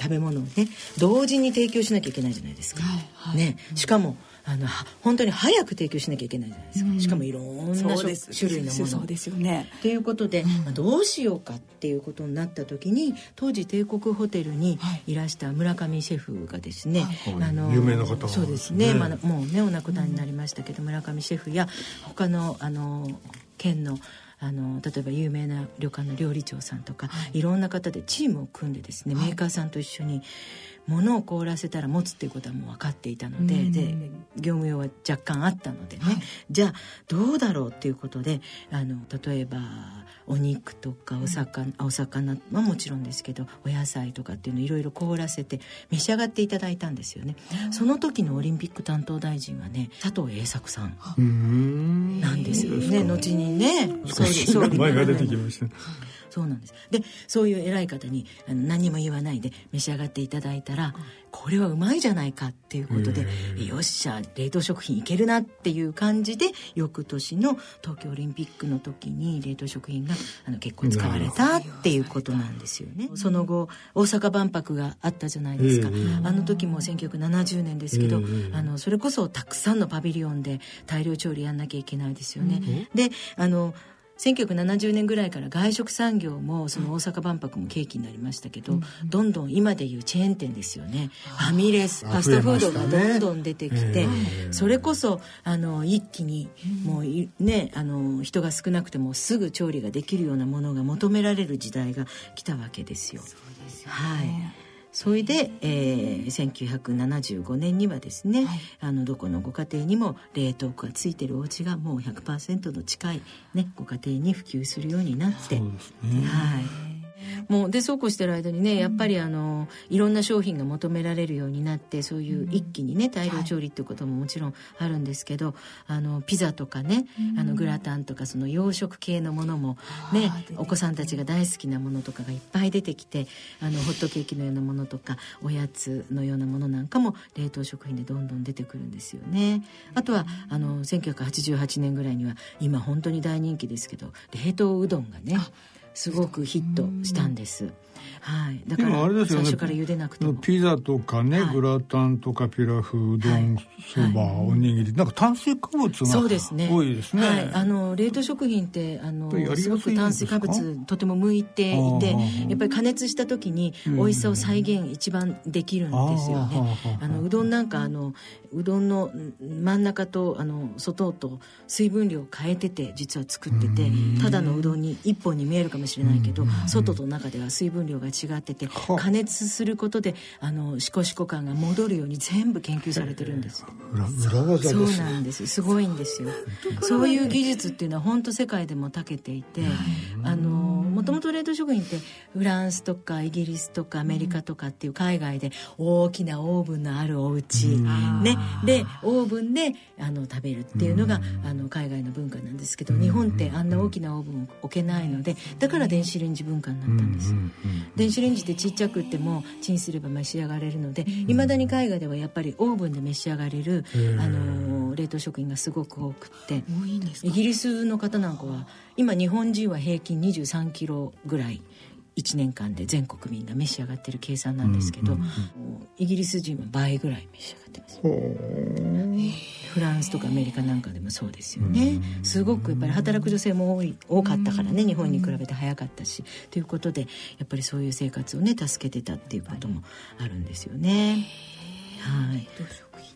食べ物をね同時に提供しなきゃいけないじゃないですか。はいはい、ね、しかもあの本当に早く提供しなきゃいけないじゃないですか、うん、しかもいろんな種類のもの。そうですよ。ね。ということで、うん、まあ、どうしようかっていうことになった時に当時帝国ホテルにい。らした村上シェフがですね、はい、あの有名な方そうですね、まあ、もうねお亡くなりになりましたけど、村上シェフや他のあの県のあの例えば有名な旅館の料理長さんとか、はい、いろんな方でチームを組んでですね、メーカーさんと一緒に物を凍らせたら持つっていうことはもう分かっていたのでで業務用は若干あったのでね、はい、じゃあどうだろうっていうことであの例えばお肉とかお魚,、お魚はもちろんですけどお野菜とかっていうのいろいろ凍らせて召し上がっていただいたんですよね。その時のオリンピック担当大臣はね佐藤栄作さんなんですよね。後にね総理総理前が出てきました。そうなんです。でそういう偉い方にあの何も言わないで召し上がっていただいたら、これはうまいじゃないかっていうことで、よっしゃ冷凍食品いけるなっていう感じで翌年の東京オリンピックの時に冷凍食品があの結構使われたっていうことなんですよね。その後大阪万博があったじゃないですか、あの時も1970年ですけど、あのそれこそたくさんのパビリオンで大量調理やんなきゃいけないですよね。であの1970年ぐらいから外食産業もその大阪万博も契機になりましたけど、うん、どんどん今でいうチェーン店ですよね。ファミレスファストフードがどんどん出てきて、それこそあの一気にもうねあの人が少なくてもすぐ調理ができるようなものが求められる時代が来たわけですよ。そうですよね、はいそれで、えー、1975年にはですね、はい、あのどこのご家庭にも冷凍庫がついてるお家がもう100%の近い、ね、ご家庭に普及するようになって、ね、はいもうでそうこうしてる間にねやっぱりあのいろんな商品が求められるようになってそういう一気にね大量調理っていうことももちろんあるんですけど、あのピザとかねあのグラタンとかその洋食系のものもねお子さんたちが大好きなものとかがいっぱい出てきてあのホットケーキのようなものとかおやつのようなものなんかも冷凍食品でどんどん出てくるんですよね。あとはあの1988年ぐらいには今本当に大人気ですけど冷凍うどんがねすごくヒットしたんです。はい、だから最初から茹でなくても。ピザとかね、はい、グラタンとかピラフうどんそば、はい、おにぎり。なんか炭水化物が多いですね。多いですね、はい、あの冷凍食品ってあのすごく炭水化物とても向いていてやっぱり加熱した時に美味しさを再現一番できるんですよね。あのうどんなんかあのうどんの真ん中とあの外と水分量を変えてて実は作っててただのうどんに1本に見えるかもしれないけど外と中では水分量が違ってて加熱することであのシコシコ感が戻るように全部研究されてるんです。裏技そうなんですすごいんですよ。そういう技術っていうのは本当世界でも長けていてあのもともと冷凍食品ってフランスとかイギリスとかアメリカとかっていう海外で大きなオーブンのあるお家ね。でオーブンであの食べるっていうのがあの海外の文化なんですけど日本ってあんな大きなオーブンを置けないのでだから電子レンジ文化になったんです電子レンジってちっちゃくってもチンすれば召し上がれるのでいまだに海外ではやっぱりオーブンで召し上がれるあの冷凍食品がすごく多くってイギリスの方なんかは今日本人は平均23キロぐらい1年間で全国民が召し上がってる計算なんですけど、うんうん、イギリス人は倍ぐらい召し上がってます、フランスとかアメリカなんかでもそうですよね、すごくやっぱり働く女性も多い多かったからね日本に比べて早かったし。ということでやっぱりそういう生活をね助けてたっていうこともあるんですよね。はい、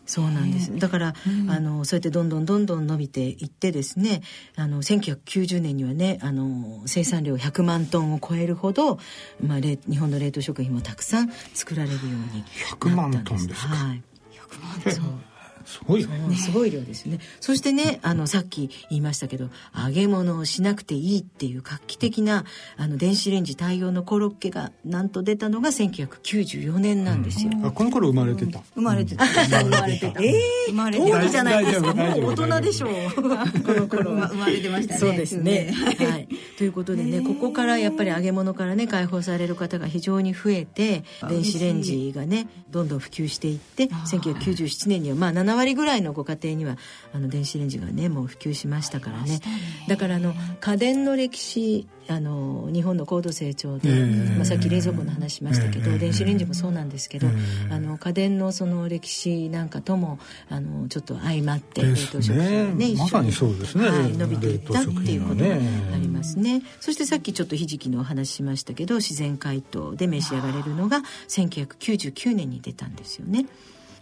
そうなんです。だから、うん、あのそうやってどんどんどんどん伸びていってですねあの1990年にはねあの生産量100万トンを超えるほど、まあ、日本の冷凍食品もたくさん作られるようになったんです。100万トンですか、はい、100万トンすごい、ね、す。ごい量ですね。そしてねあのさっき言いましたけど揚げ物をしなくていいっていう画期的なあの電子レンジ対応のコロッケがなんと出たのが1994年なんですよ、うん、あこの頃生まれてた、生まれてた。生まれてた。ええー、生まれてたじゃないですかもう。大人でしょう。この頃生まれてましたね。そうですね。はい。ということでねここからやっぱり揚げ物からね解放される方が非常に増えて電子レンジがねどんどん普及していって1997年にはまあ7割ぐらいのご家庭にはあの電子レンジがねもう普及しましたからね。だからあの家電の歴史あの日本の高度成長で、えー、まあ、さっき冷蔵庫の話しましたけど、えー、電子レンジもそうなんですけど、えー、あの家電のその歴史なんかともあのちょっと相まって冷凍食品がねまさにそうですね、はい、伸びていったっていうことがありますね。そしてさっきちょっとひじきのお話しましたけど自然解凍で召し上がれるのが1999年に出たんですよね。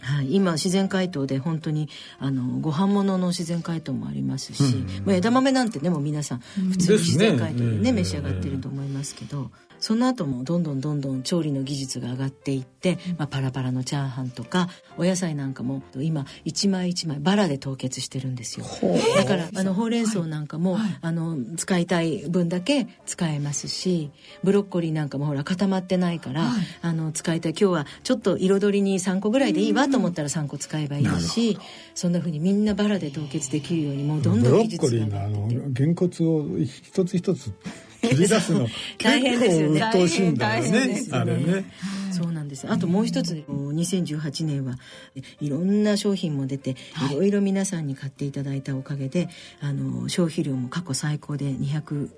はい、今自然解凍で本当にあのご飯物の自然解凍もありますし、うん、枝豆なんてねもう皆さん普通に自然解凍でね、ね、召し上がってると思いますけど、その後もどんどんどんどん調理の技術が上がっていって、まあ、パラパラのチャーハンとかお野菜なんかも今一枚一枚バラで凍結してるんですよ。だからあのほうれん草なんかも、はい、あの使いたい分だけ使えますしブロッコリーなんかもほら固まってないから、はい、あの使いたい。今日はちょっと彩りに3個ぐらいでいいわと思ったら3個使えばいいしそんなふうにみんなバラで凍結できるようにもうどんどん技術がブロッコリーのあのげんこつを一つ一つ切り出すの。大変ですよね。鬱陶しいんだよね。ね。あれね。そうなんです。あともう一つ2018年はいろんな商品も出てい。ろいろ皆さんに買っていただいたおかげであの消費量も過去最高で200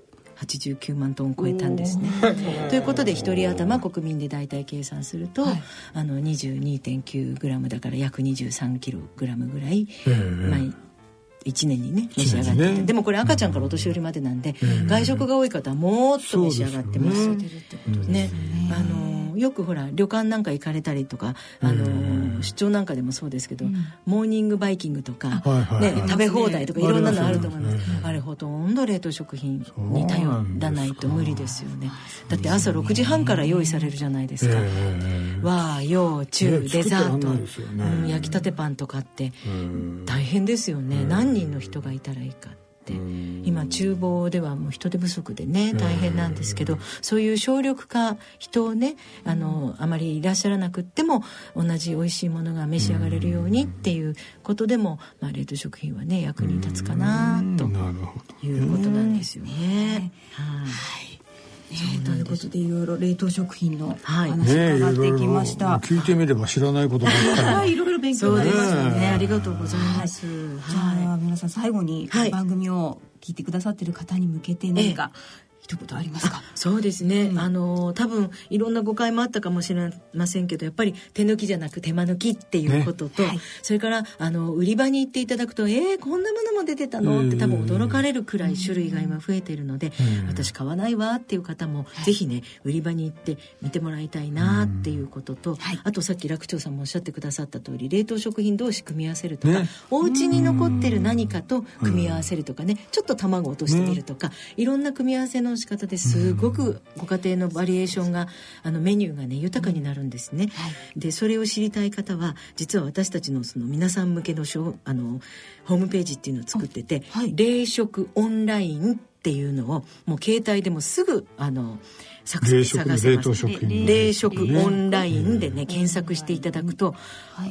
89万トン超えたんですね。ということで1人頭国民で大体計算すると、はい、あの 22.9g だから約 23kg ぐらい、まあ、1年にね召し上がってて、ね、でもこれ赤ちゃんからお年寄りまでなんで、うん、外食が多い方はもっと召し上がってます。ね。ねあのよくほら旅館なんか行かれたりとかあの、出張なんかでもそうですけど、うん、モーニングバイキングとか、ね、食べ放題とかいろんなのあると思います。あれほとんど冷凍食品に頼らないと無理ですよね。だ。って朝6時半から用意されるじゃないですか。和洋中デザート、ねうん、焼きたてパンとかって大変ですよね。何人の人がいたらいいかって。今厨房ではもう人手不足でね大変なんですけどそういう省力化人をねあのあまりいらっしゃらなくっても同じ美味しいものが召し上がれるようにっていうことでも、まあ、冷凍食品はね役に立つかなということなんですよね。はいね、ということでいろいろ冷凍食品の話伺ってきました、ね、聞いてみれば知らないことばっかり いろいろ勉強になりましたね。ありがとうございます、はい、じゃあ皆さん最後に番組を聞いてくださってる方に向けて何か、ってことありますか？そうですね、うん、あの多分いろんな誤解もあったかもしれませんけどやっぱり手抜きじゃなく手間抜きっていうことと、ね。はい、それからあの売り場に行っていただくと「えー、こんなものも出てたの?」って多分驚かれるくらい種類が今増えているので、私買わないわっていう方も、はい、ぜひね売り場に行って見てもらいたいなっていうことと、はい、あとさっき楽長さんもおっしゃってくださった通り冷凍食品同士組み合わせるとか、ね、お家に残ってる何かと組み合わせるとかねちょっと卵落としてみるとか、いろんな組み合わせの仕方です。ごくご家庭のバリエーションがあのメニューがね豊かになるんですね。でそれを知りたい方は実は私たちのその皆さん向けのあのホームページっていうのを作ってて、はい、冷食オンラインっていうのをもう携帯でもすぐあの冷食冷凍食品冷食オンラインでね検索していただくと、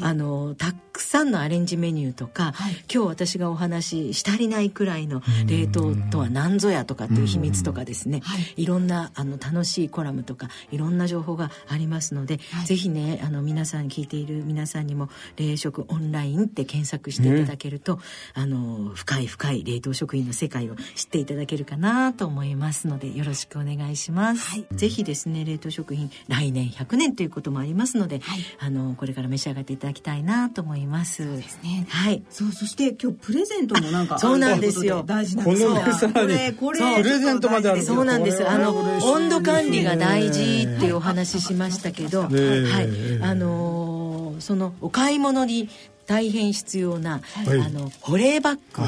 あのたくさんのアレンジメニューとか、今日私がお話ししたりないくらいの冷凍とは何ぞやとかっていう秘密とかですね、い。ろんなあの楽しいコラムとかいろんな情報がありますので、ぜひねあの皆さん聞いている皆さんにも冷食オンラインって検索していただけると、あの深い深い冷凍食品の世界を知っていただけるかなと思いますのでよろしくお願いします。はいぜひですね冷凍食品来年100年ということもありますので、はい、あのこれから召し上がっていただきたいなと思います。そうですね。はい。そうそして今日プレゼントもなんかそうなんですよ。大事なんですよ。これこれプレゼントまであるそうなんです。あの温度管理が大事っていうお話ししましたけど、はい。あのそのお買い物に大変必要な、はい、あの保冷バッグ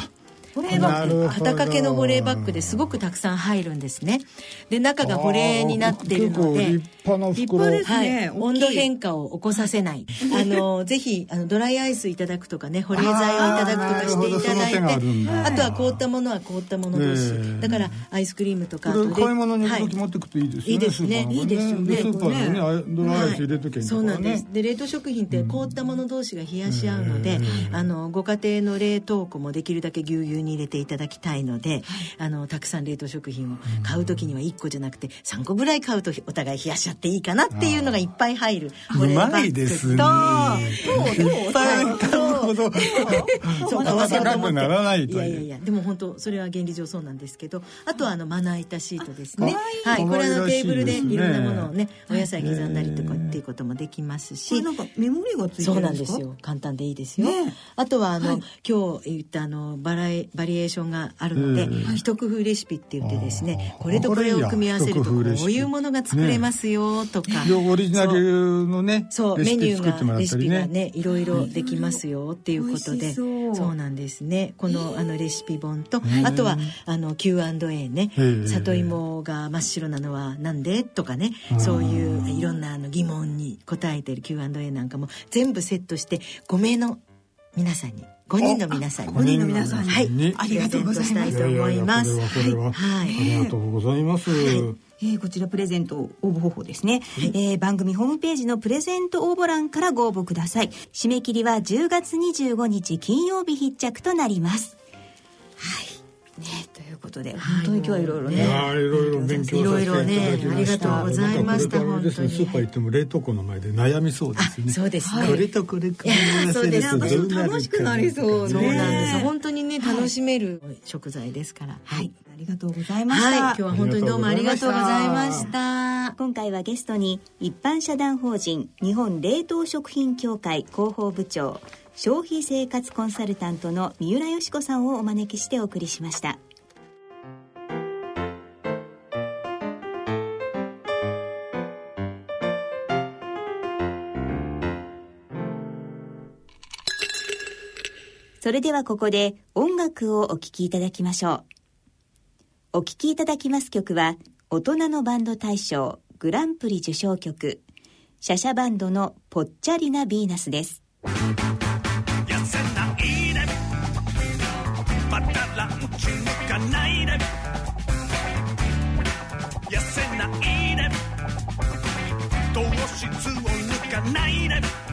保冷バッグ肩掛けの保冷バッグですごくたくさん入るんですね。で中が保冷になってるので立派な立派ですね、はい、温度変化を起こさせない。あのぜひあのドライアイスいただくとかね保冷剤をいただくとかしていただいて。あとは凍ったものは凍ったもの同士だからアイスクリームとか買い物に行く時持ってくといいですよね、い、いですね。いいですよねスーパーでねドライアイス入れとけ、そうなんです。で冷凍食品って凍ったもの同士が冷やし合うのであのご家庭の冷凍庫もできるだけぎゅうぎゅうに入れていただきたいので、はい、あのたくさん冷凍食品を買う時には1個じゃなくて3個ぐらい買うとお互い冷やしちゃっていいかなっていうのがいっぱい入るうまいですね。そういっぱい買うほどそう。合わせよう。といやいやいやでも本当それは原理上そうなんですけどあとはあのまな板シートですね。はいこれのテーブルでいろんなものをねお野菜刻んだりとかっていうこともできますし。なんかメモリがついてるんですか？そうなんですよ。簡単でいいですよ。あとはあの今日言ったあのバラエバリエーションがあるので、一工夫レシピって言ってですねこれとこれを組み合わせるとこういうものが作れますよとか、オリジナルのねそうメニューがレシピがねいろいろできますよっていうことで。そう。なんですね。このあのレシピ本とあとはあの Q&A ね。里芋が真っ白なのはなんで？とかね。そういういろんなあの疑問に答えてる Q&A なんかも全部セットして5名の皆さんに5人の皆さんに。5人の皆さんに、はい、ありがとうございます。と思いますはい、ありがとうございます、はい。えー、こちらプレゼント応募方法ですね、はい、えー、番組ホームページのプレゼント応募欄からご応募ください。締め切りは10月25日金曜日必着となります。はいねということで、本当に今日はいろいろね。いろいろ勉強させていただきました。いろいろね、ありがとうございました。本当に。スーパー行っても冷凍庫の前で悩みそうですね。そうですね。これとこれ組み合わせると楽しくなりそうそうなんです。本当にね、楽しめる食材ですから。はい。ありがとうございました。はい。今日は本当にどうもありがとうございました。今回はゲストに一般社団法人日本冷凍食品協会広報部長消費生活コンサルタントの三浦佳子さんをお招きしてお送りしました。それではここで音楽をお聴きいただきましょう。お聴きいただきます曲は、大人のバンド大賞グランプリ受賞曲、シャシャバンドのぽっちゃりなヴィーナスです。抜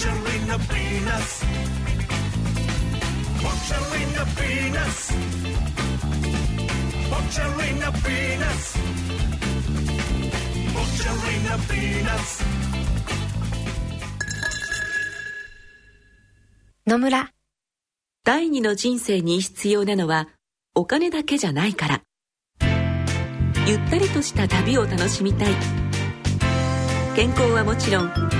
Butchering the penis. Butchering the penis. Butchering the penis. Butchering the penis. 野村第二の人生に必要なのはお金だけじゃないからゆったりとした旅を楽しみたい健康はもちろん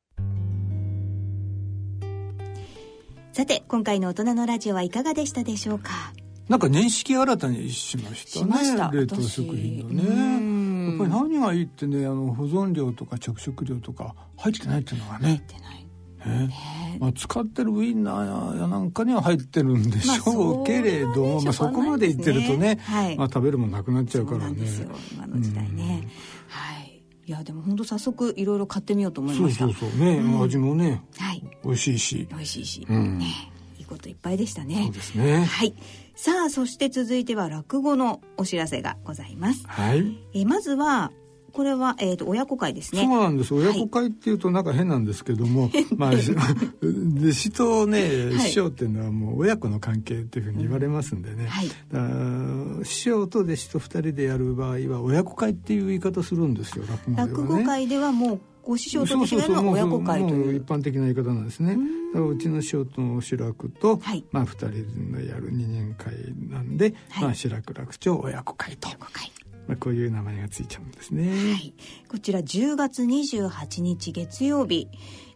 さて今回の大人のラジオはいかがでしたでしょうか？なんか年式新たにしましたねした。冷凍食品のね。やっぱり何がいいってねあの保存料とか着色料とか入ってないっていうのがね。ね。まあ、使ってるウインナーやなんかには入ってるんでしょうけれども、まあ、そこまでいってるとね、はい。まあ、食べるもんなくなっちゃうからね。今の時代ね、はいいやでも本当早速いろいろ買ってみようと思いそうました。そうそう。ね、うん。味もねはい。美味しいし。美味しいし、うん。ねいいこといっぱいでしたね。そうですね。はい。さあそして続いては落語のお知らせがございます。はい。えーまずはこれは、えー、と親子会ですね。そうなんです。親子会っていうとなんか変なんですけども、まあし弟子とねはい。師匠っていうのはもう親子の関係っていうふうに言われますんでね、はい。師匠と弟子と二人でやる場合は親子会っていう言い方するんですよ落語ではね。落語会ではもうご師匠と弟子がやるのは親子会ともいう一般的な言い方なんですね。うちの師匠と志らくと、まあ、二人でやる二人会なんで、まあ、志らく楽長親子会とまあ、こういう名前がついちゃうんですね、こちら10月28日月曜日、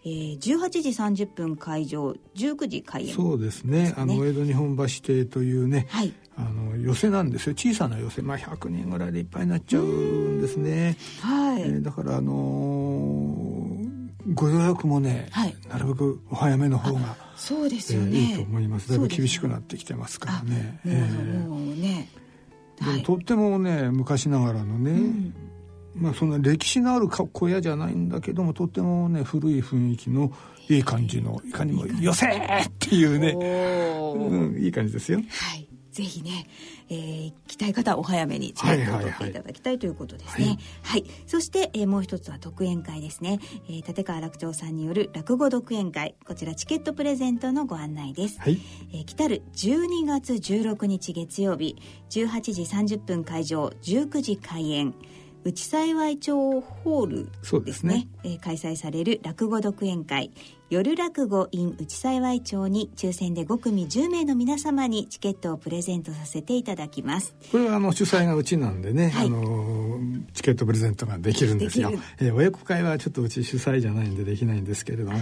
えー、18時30分会場19時開演。そうですね。あの江戸日本橋邸というね、はい。あの寄せなんですよ。小さな寄せ、まあ、100人ぐらいでいっぱいになっちゃうんですね、はい。えーだからあのーご予約もね、なるべくお早めの方がそうですよえーいいとね、思います。だいぶ厳しくなってきてますからね。えー。もうねでもとってもね昔ながらのね、まあそんな歴史のあるか小屋じゃないんだけどもとってもね古い雰囲気のいい感じのいかにも「寄せ!」っていうね、うん、いい感じですよ。はいぜひね、えー、来たい方はお早めにチケットを取っていただきたいということですね。はい、そして、えーもう一つは独演会ですね、えー立川楽長さんによる落語独演会。こちらチケットプレゼントのご案内です。はい。えー来たる12月16日月曜日18時30分会場19時開演内幸町ホールそうですね。えー開催される落語独演会夜落語 in 内幸町に抽選で5組10名の皆様にチケットをプレゼントさせていただきますこれはあの主催がうちなんでね、あのチケットプレゼントができるんですよ。えー親子会はちょっとうち主催じゃないんでできないんですけれども、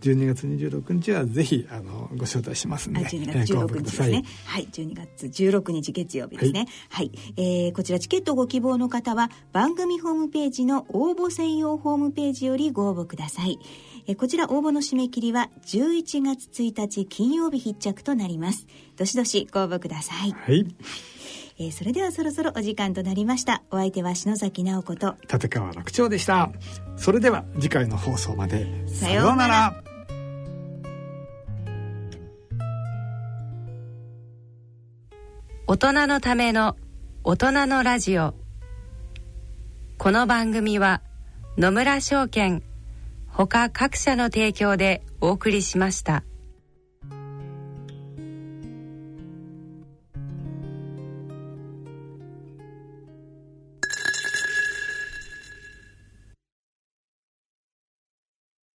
12月26日はぜひあのご招待しますんあで、12えー月16ご応募ください日ですね。はい、12月16日月曜日ですね。はい、えーこちらチケットご希望の方は番組ホームページの応募専用ホームページよりご応募ください。えーこちら応募の締め切りは11月1日金曜日必着となります。どしどしご応募ください。はい、えーそれではそろそろお時間となりました。お相手は篠崎直子と立川楽長でした。それでは次回の放送までさようなら大人のための大人のラジオこの番組は野村証券他各社の提供でお送りしました。